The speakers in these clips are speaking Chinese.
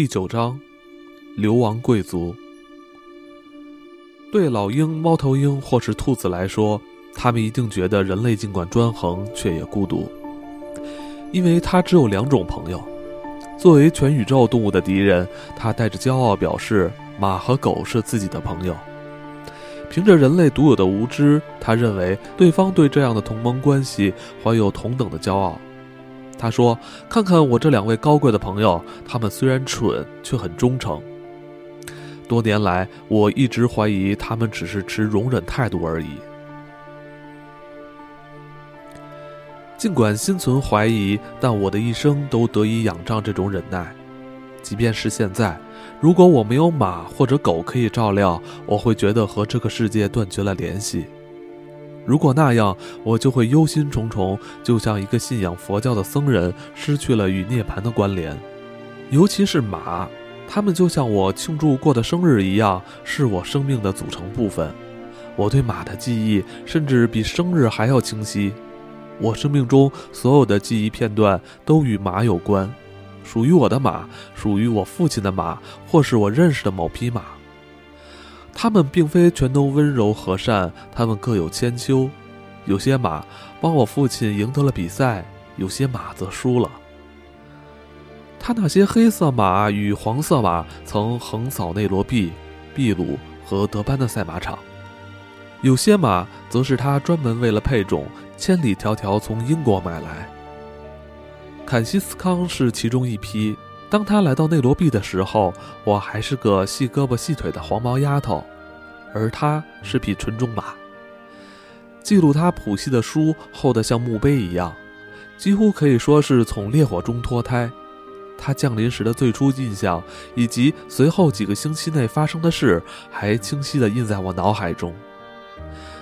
第九章，流亡贵族。对老鹰、猫头鹰或是兔子来说，他们一定觉得人类尽管专横，却也孤独，因为他只有两种朋友。作为全宇宙动物的敌人，他带着骄傲表示，马和狗是自己的朋友。凭着人类独有的无知，他认为对方对这样的同盟关系怀有同等的骄傲。他说：“看看我这两位高贵的朋友，他们虽然蠢，却很忠诚。多年来，我一直怀疑他们只是持容忍态度而已。尽管心存怀疑，但我的一生都得以仰仗这种忍耐。即便是现在。”如果我没有马或者狗可以照料，我会觉得和这个世界断绝了联系。如果那样，我就会忧心忡忡，就像一个信仰佛教的僧人失去了与涅槃的关联。尤其是马，它们就像我庆祝过的生日一样，是我生命的组成部分。我对马的记忆甚至比生日还要清晰。我生命中所有的记忆片段都与马有关。属于我的马，属于我父亲的马，或是我认识的某匹马。他们并非全都温柔和善，他们各有千秋。有些马帮我父亲赢得了比赛，有些马则输了。他那些黑色马与黄色马曾横扫内罗毕、秘鲁和德班的赛马场，有些马则是他专门为了配种，千里迢迢从英国买来。坎西斯康是其中一批。当他来到内罗毕的时候，我还是个细胳膊细腿的黄毛丫头，而他是匹纯种马。记录他谱系的书厚得像墓碑一样，几乎可以说是从烈火中脱胎。他降临时的最初印象，以及随后几个星期内发生的事，还清晰地印在我脑海中。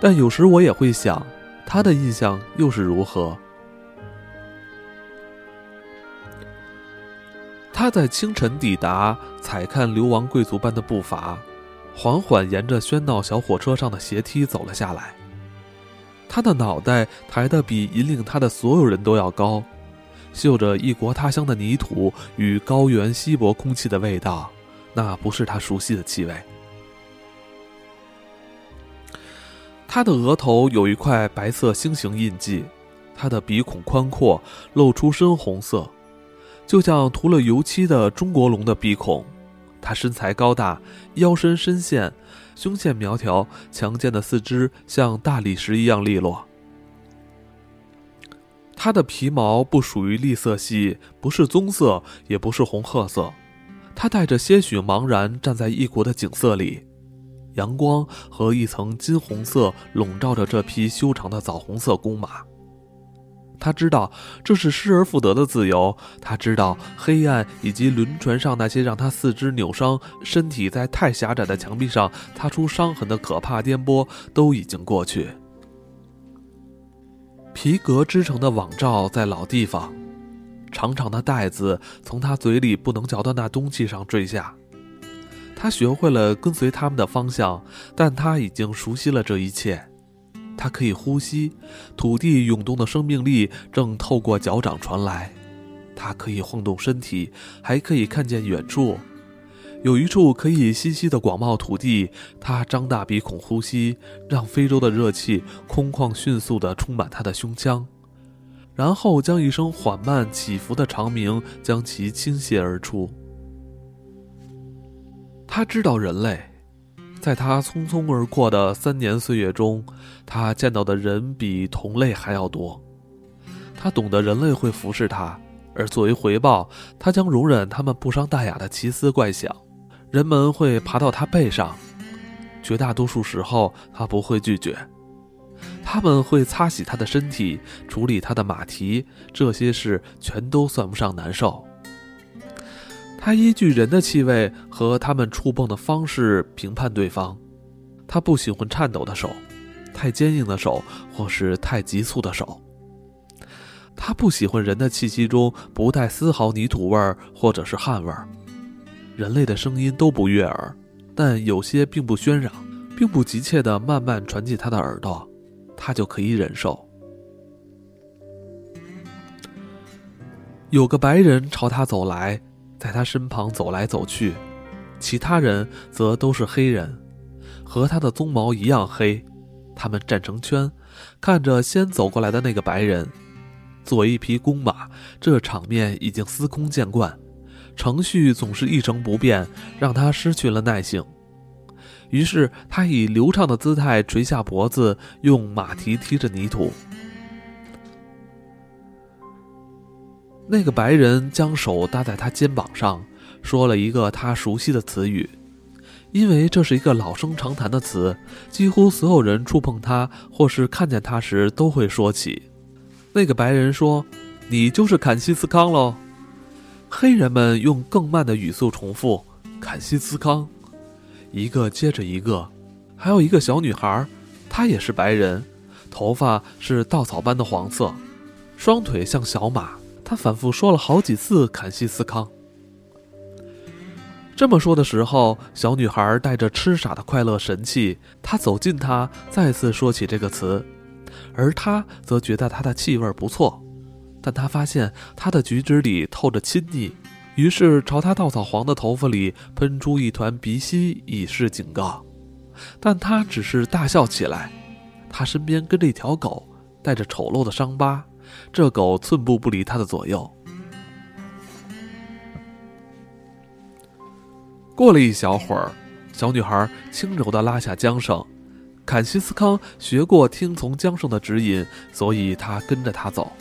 但有时我也会想，他的印象又是如何？他在清晨抵达，踩看流亡贵族般的步伐，缓缓沿着喧闹小火车上的斜梯走了下来。他的脑袋抬得比引领他的所有人都要高，嗅着异国他乡的泥土与高原稀薄空气的味道，那不是他熟悉的气味。他的额头有一块白色星形印记，他的鼻孔宽阔，露出深红色。就像涂了油漆的中国龙的鼻孔，它身材高大，腰身深陷，胸线苗条，强健的四肢像大理石一样利落。它的皮毛不属于栗色系，不是棕色，也不是红褐色，它带着些许茫然站在异国的景色里，阳光和一层金红色笼罩着这匹修长的枣红色公马。他知道这是失而复得的自由。他知道黑暗以及轮船上那些让他四肢扭伤、身体在太狭窄的墙壁上擦出伤痕的可怕颠簸都已经过去。皮革织成的网罩在老地方，长长的带子从他嘴里不能嚼的那东西上坠下。他学会了跟随他们的方向，但他已经熟悉了这一切。它可以呼吸，土地涌动的生命力正透过脚掌传来。它可以晃动身体，还可以看见远处，有一处可以栖息的广袤土地。他张大鼻孔呼吸，让非洲的热气空旷迅速地充满他的胸腔，然后将一声缓慢起伏的长鸣将其倾泻而出。他知道人类。在他匆匆而过的三年岁月中，他见到的人比同类还要多。他懂得人类会服侍他，而作为回报，他将容忍他们不伤大雅的奇思怪想。人们会爬到他背上，绝大多数时候他不会拒绝。他们会擦洗他的身体，处理他的马蹄，这些事全都算不上难受。他依据人的气味和他们触碰的方式评判对方。他不喜欢颤抖的手，太坚硬的手，或是太急促的手。他不喜欢人的气息中不带丝毫泥土味儿或者是汗味儿。人类的声音都不悦耳，但有些并不喧嚷，并不急切地慢慢传进他的耳朵，他就可以忍受。有个白人朝他走来。在他身旁走来走去，其他人则都是黑人，和他的鬃毛一样黑。他们站成圈，看着先走过来的那个白人。作为一匹公马，这场面已经司空见惯，程序总是一成不变，让他失去了耐性。于是他以流畅的姿态垂下脖子，用马蹄踢着泥土。那个白人将手搭在他肩膀上，说了一个他熟悉的词语，因为这是一个老生常谈的词，几乎所有人触碰他或是看见他时都会说起。那个白人说：“你就是坎西斯康喽。”黑人们用更慢的语速重复：“坎西斯康。”一个接着一个，还有一个小女孩，她也是白人，头发是稻草般的黄色，双腿像小马。他反复说了好几次“坎西斯康”。这么说的时候，小女孩带着痴傻的快乐神气，她走近他，再次说起这个词，而他则觉得它的气味不错，但他发现他的举止里透着亲昵。于是朝他稻草黄的头发里喷出一团鼻息，以示警告。但他只是大笑起来。他身边跟着一条狗，带着丑陋的伤疤。这狗寸步不离他的左右。过了一小会儿，小女孩轻柔地拉下缰绳。坎西斯康学过听从缰绳的指引，所以他跟着他走。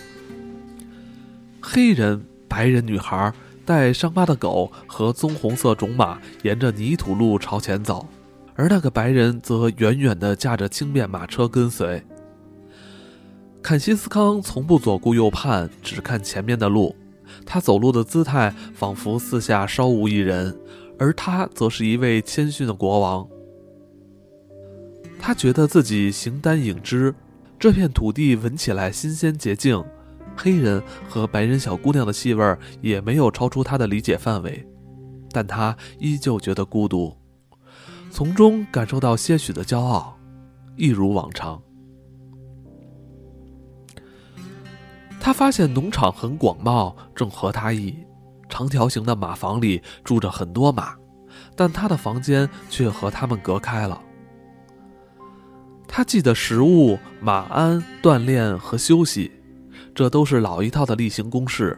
黑人、白人女孩。带伤疤的狗和棕红色种马沿着泥土路朝前走，而那个白人则远远地驾着轻便马车跟随。坎西斯康从不左顾右盼，只看前面的路。他走路的姿态仿佛四下稍无一人，而他则是一位谦逊的国王。他觉得自己形单影只，这片土地闻起来新鲜洁净。黑人和白人小姑娘的气味也没有超出他的理解范围，但他依旧觉得孤独，从中感受到些许的骄傲，一如往常。他发现农场很广袤，正合他意，长条形的马房里住着很多马，但他的房间却和他们隔开了。他记得食物、马鞍、锻炼和休息。这都是老一套的例行公事，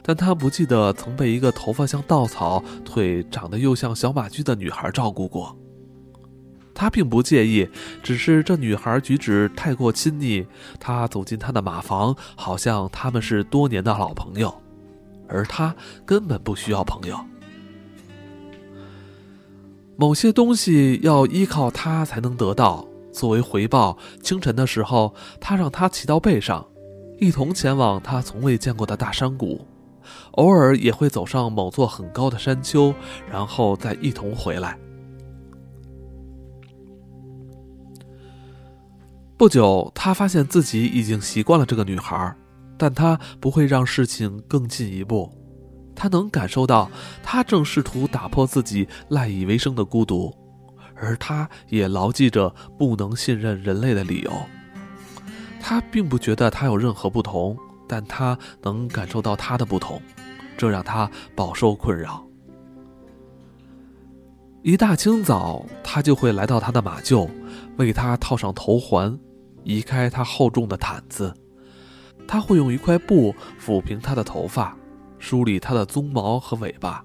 但他不记得曾被一个头发像稻草、腿长得又像小马驹的女孩照顾过。他并不介意，只是这女孩举止太过亲昵。他走进她的马房，好像他们是多年的老朋友，而他根本不需要朋友。某些东西要依靠他才能得到，作为回报，清晨的时候，他让他骑到背上。一同前往他从未见过的大山谷，偶尔也会走上某座很高的山丘，然后再一同回来。不久，他发现自己已经习惯了这个女孩，但他不会让事情更进一步。他能感受到，他正试图打破自己赖以为生的孤独，而他也牢记着不能信任人类的理由。他并不觉得他有任何不同，但他能感受到他的不同，这让他饱受困扰。一大清早，他就会来到他的马厩，为他套上头环，移开他厚重的毯子。他会用一块布抚平他的头发，梳理他的鬃毛和尾巴。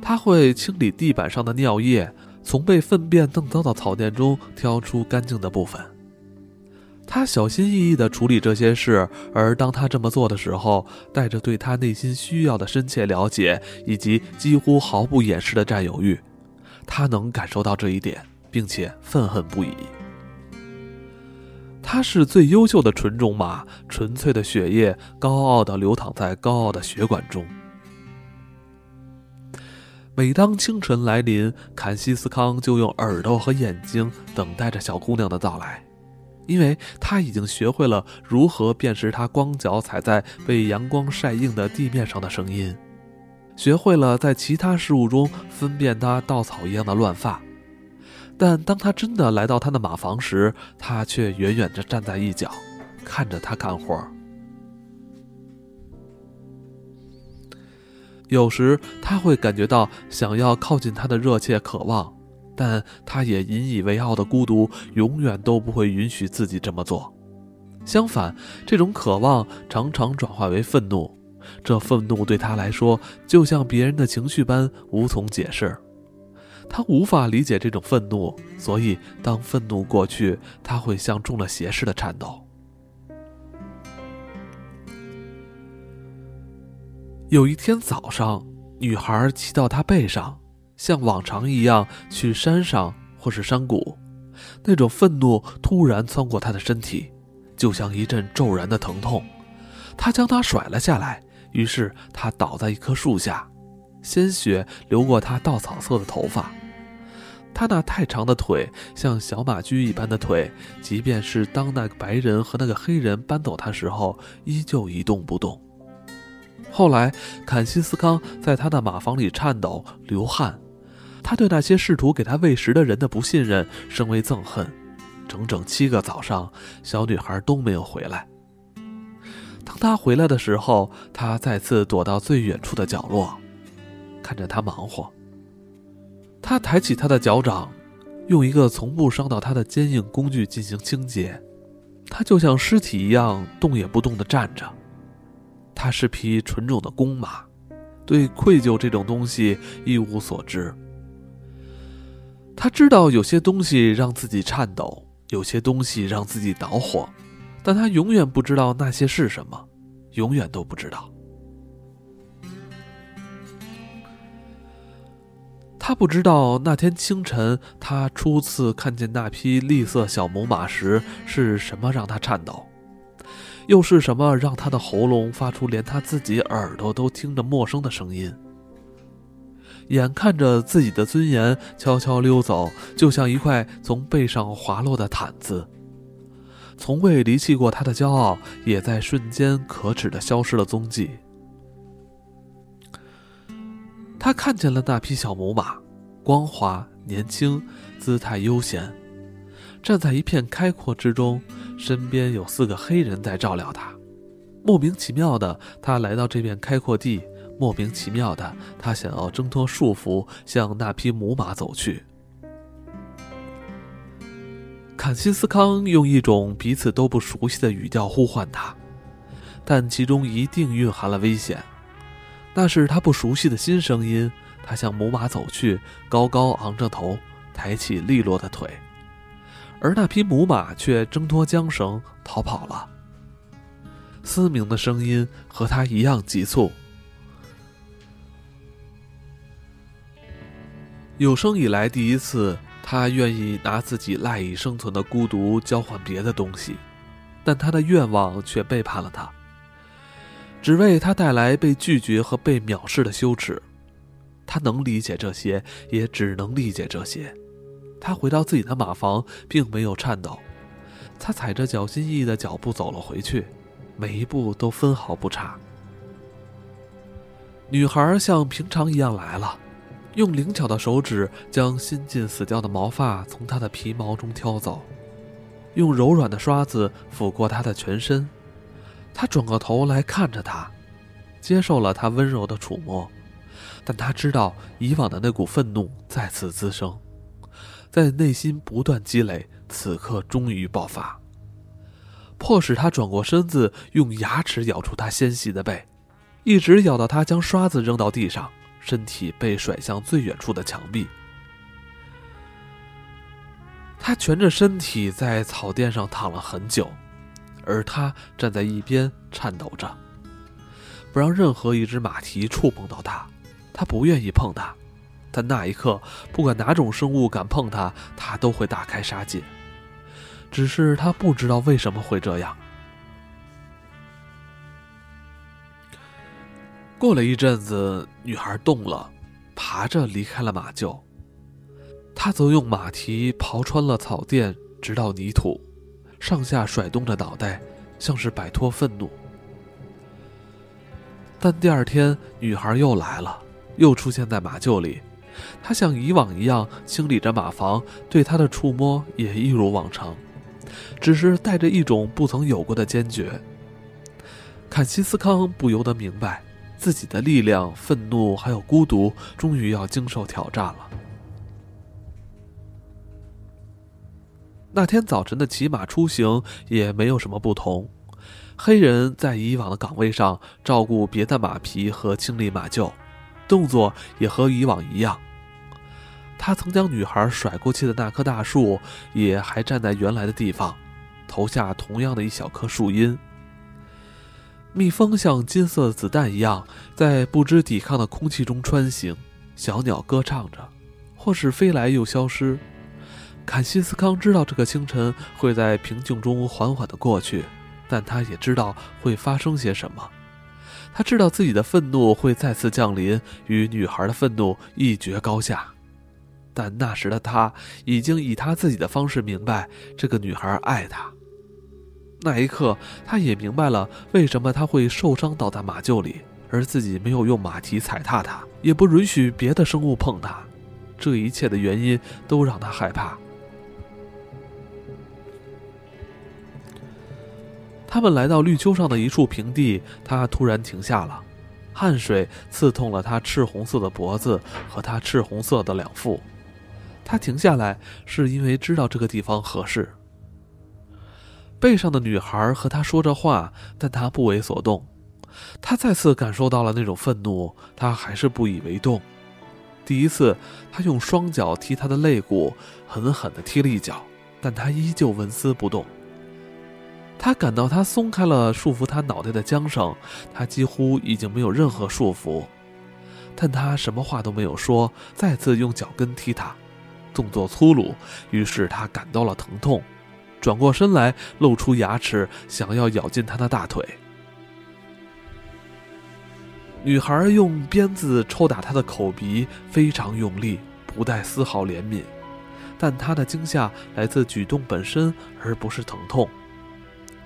他会清理地板上的尿液，从被粪便弄脏的草垫中挑出干净的部分。他小心翼翼地处理这些事，而当他这么做的时候，带着对他内心需要的深切了解，以及几乎毫不掩饰的占有欲。他能感受到这一点，并且愤恨不已。他是最优秀的纯种马，纯粹的血液高傲地流淌在高傲的血管中。每当清晨来临，坎西斯康就用耳朵和眼睛等待着小姑娘的到来。因为他已经学会了如何辨识她光脚踩在被阳光晒硬的地面上的声音，学会了在其他事物中分辨她稻草一样的乱发，但当他真的来到他的马房时，他却远远地站在一角，看着他干活。有时他会感觉到想要靠近他的热切渴望，但他也引以为傲的孤独永远都不会允许自己这么做。相反，这种渴望常常转化为愤怒，这愤怒对他来说就像别人的情绪般无从解释。他无法理解这种愤怒，所以当愤怒过去，他会像中了邪似的颤抖。有一天早上，女孩骑到他背上，像往常一样去山上或是山谷。那种愤怒突然窜过他的身体，就像一阵骤然的疼痛。他将她甩了下来，于是他倒在一棵树下。鲜血流过他稻草色的头发，他那太长的腿像小马驹一般的腿，即便是当那个白人和那个黑人搬走他时候，依旧一动不动。后来，坎西斯康在他的马房里颤抖流汗，他对那些试图给他喂食的人的不信任升为憎恨。整整七个早上，小女孩都没有回来。当他回来的时候，他再次躲到最远处的角落。看着他忙活，他抬起他的脚掌，用一个从不伤到他的坚硬工具进行清洁。他就像尸体一样动也不动地站着。他是匹纯种的公马，对愧疚这种东西一无所知。他知道有些东西让自己颤抖，有些东西让自己恼火，但他永远不知道那些是什么，永远都不知道。他不知道那天清晨，他初次看见那匹栗色小母马时是什么让他颤抖，又是什么让他的喉咙发出连他自己耳朵都听着陌生的声音。眼看着自己的尊严悄悄溜走，就像一块从背上滑落的毯子，从未离弃过他的骄傲，也在瞬间可耻的消失了踪迹。他看见了那匹小母马，光滑、年轻、姿态悠闲，站在一片开阔之中，身边有四个黑人在照料他。莫名其妙的，他来到这片开阔地；莫名其妙的，他想要挣脱束缚，向那匹母马走去。坎西斯康用一种彼此都不熟悉的语调呼唤他，但其中一定蕴含了危险。那是他不熟悉的新声音。他向母马走去，高高昂着头，抬起利落的腿，而那匹母马却挣脱缰绳逃跑了。嘶鸣的声音和他一样急促。有生以来第一次，他愿意拿自己赖以生存的孤独交换别的东西，但他的愿望却背叛了他。只为他带来被拒绝和被藐视的羞耻，他能理解这些，也只能理解这些。他回到自己的马房，并没有颤抖。他踩着小心翼翼的脚步走了回去，每一步都分毫不差。女孩像平常一样来了，用灵巧的手指将新近死掉的毛发从她的皮毛中挑走，用柔软的刷子抚过她的全身。他转过头来看着他，接受了他温柔的触摸，但他知道以往的那股愤怒再次滋生，在内心不断积累，此刻终于爆发，迫使他转过身子，用牙齿咬住他纤细的背，一直咬到他将刷子扔到地上，身体被甩向最远处的墙壁。他蜷着身体在草垫上躺了很久。而他站在一边，颤抖着，不让任何一只马蹄触碰到他。他不愿意碰它，但那一刻，不管哪种生物敢碰它，他都会大开杀戒。只是他不知道为什么会这样。过了一阵子，女孩动了，爬着离开了马厩。他则用马蹄刨穿了草垫，直到泥土。上下甩动着脑袋，像是摆脱愤怒。但第二天，女孩又来了，又出现在马厩里。她像以往一样清理着马房，对他的触摸也一如往常，只是带着一种不曾有过的坚决。坎西斯康不由得明白，自己的力量、愤怒还有孤独，终于要经受挑战了。那天早晨的骑马出行也没有什么不同，黑人在以往的岗位上照顾别的马匹和清理马厩，动作也和以往一样。他曾将女孩甩过去的那棵大树，也还站在原来的地方，投下同样的一小颗树荫。蜜蜂像金色的子弹一样，在不知抵抗的空气中穿行，小鸟歌唱着，或是飞来又消失。坎西斯康知道这个清晨会在平静中缓缓地过去，但他也知道会发生些什么。他知道自己的愤怒会再次降临，与女孩的愤怒一决高下。但那时的他已经以他自己的方式明白，这个女孩爱他。那一刻，他也明白了为什么他会受伤倒在马厩里，而自己没有用马蹄踩踏他，也不允许别的生物碰他。这一切的原因都让他害怕。他们来到绿丘上的一处平地，他突然停下了，汗水刺痛了他赤红色的脖子和他赤红色的两腹。他停下来是因为知道这个地方合适。背上的女孩和他说着话，但他不为所动。他再次感受到了那种愤怒，他还是不以为动。第一次，他用双脚踢他的肋骨，狠狠地踢了一脚，但他依旧纹丝不动。他感到他松开了束缚他脑袋的缰绳，他几乎已经没有任何束缚，但他什么话都没有说，再次用脚跟踢他，动作粗鲁，于是他感到了疼痛，转过身来露出牙齿，想要咬进他的大腿。女孩用鞭子抽打他的口鼻，非常用力，不带丝毫怜悯，但他的惊吓来自举动本身，而不是疼痛。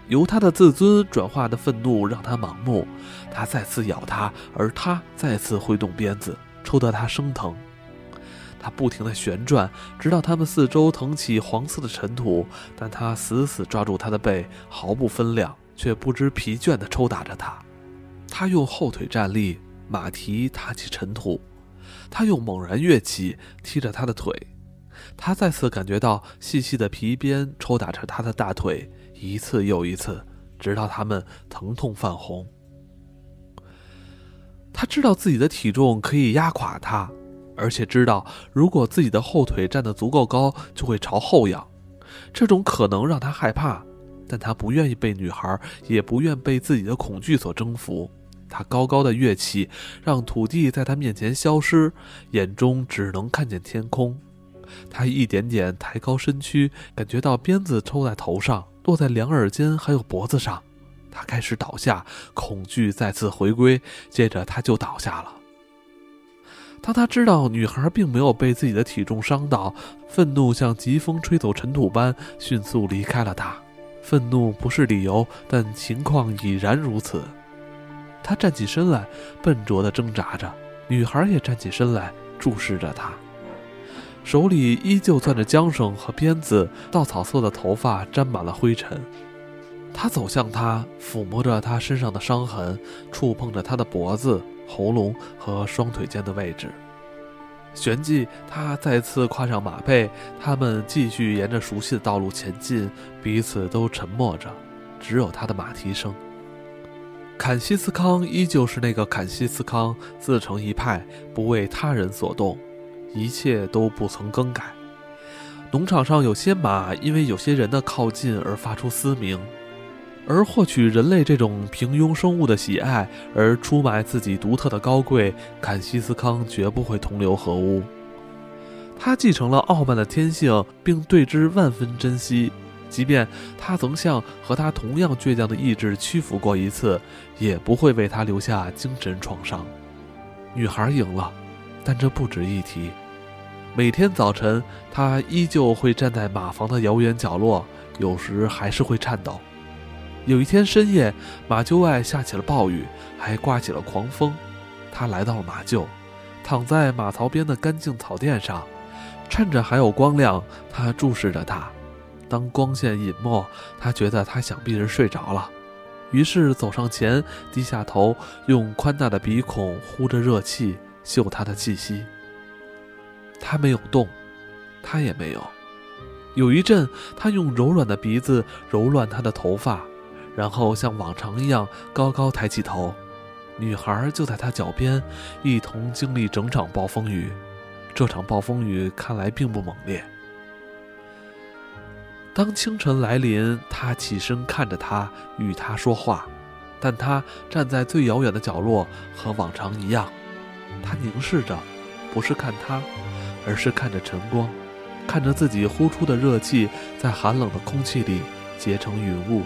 由他的自尊转化的愤怒让他盲目，他再次咬他，而他再次挥动鞭子，抽得他生疼。他不停地旋转，直到他们四周腾起黄色的尘土，但他死死抓住他的背，毫不分量，却不知疲倦地抽打着他。他用后腿站立，马蹄踏起尘土；他用猛然跃起，踢着他的腿。他再次感觉到细细的皮鞭抽打着他的大腿。一次又一次，直到他们疼痛泛红。他知道自己的体重可以压垮他，而且知道如果自己的后腿站得足够高，就会朝后仰。这种可能让他害怕，但他不愿意被女孩，也不愿被自己的恐惧所征服。他高高的跃起，让土地在他面前消失，眼中只能看见天空。他一点点抬高身躯，感觉到鞭子抽在头上。落在两耳间，还有脖子上，他开始倒下，恐惧再次回归，接着他就倒下了。当他知道女孩并没有被自己的体重伤到，愤怒像疾风吹走尘土般迅速离开了他。愤怒不是理由，但情况已然如此。他站起身来，笨拙地挣扎着，女孩也站起身来，注视着他。手里依旧攥着缰绳和鞭子，稻草色的头发沾满了灰尘。他走向他，抚摸着他身上的伤痕，触碰着他的脖子、喉咙和双腿间的位置。旋即，他再次跨上马背，他们继续沿着熟悉的道路前进，彼此都沉默着，只有他的马蹄声。坎西斯康依旧是那个坎西斯康，自成一派，不为他人所动。一切都不曾更改。农场上有些马因为有些人的靠近而发出嘶鸣，而获取人类这种平庸生物的喜爱而出卖自己独特的高贵，坎西斯康绝不会同流合污。他继承了傲慢的天性，并对之万分珍惜，即便他曾向和他同样倔强的意志屈服过一次，也不会为他留下精神创伤。女孩赢了。但这不值一提。每天早晨，他依旧会站在马房的遥远角落，有时还是会颤抖。有一天深夜，马厩外下起了暴雨，还刮起了狂风。他来到了马厩，躺在马槽边的干净草垫上，趁着还有光亮，他注视着他。当光线隐没，他觉得他想必是睡着了。于是走上前，低下头，用宽大的鼻孔呼着热气，嗅他的气息。他没有动，他也没有。有一阵，他用柔软的鼻子揉乱他的头发，然后像往常一样高高抬起头。女孩就在他脚边，一同经历整场暴风雨。这场暴风雨看来并不猛烈。当清晨来临，他起身看着他，与他说话，但他站在最遥远的角落，和往常一样。他凝视着，不是看他，而是看着晨光，看着自己呼出的热气在寒冷的空气里结成云雾。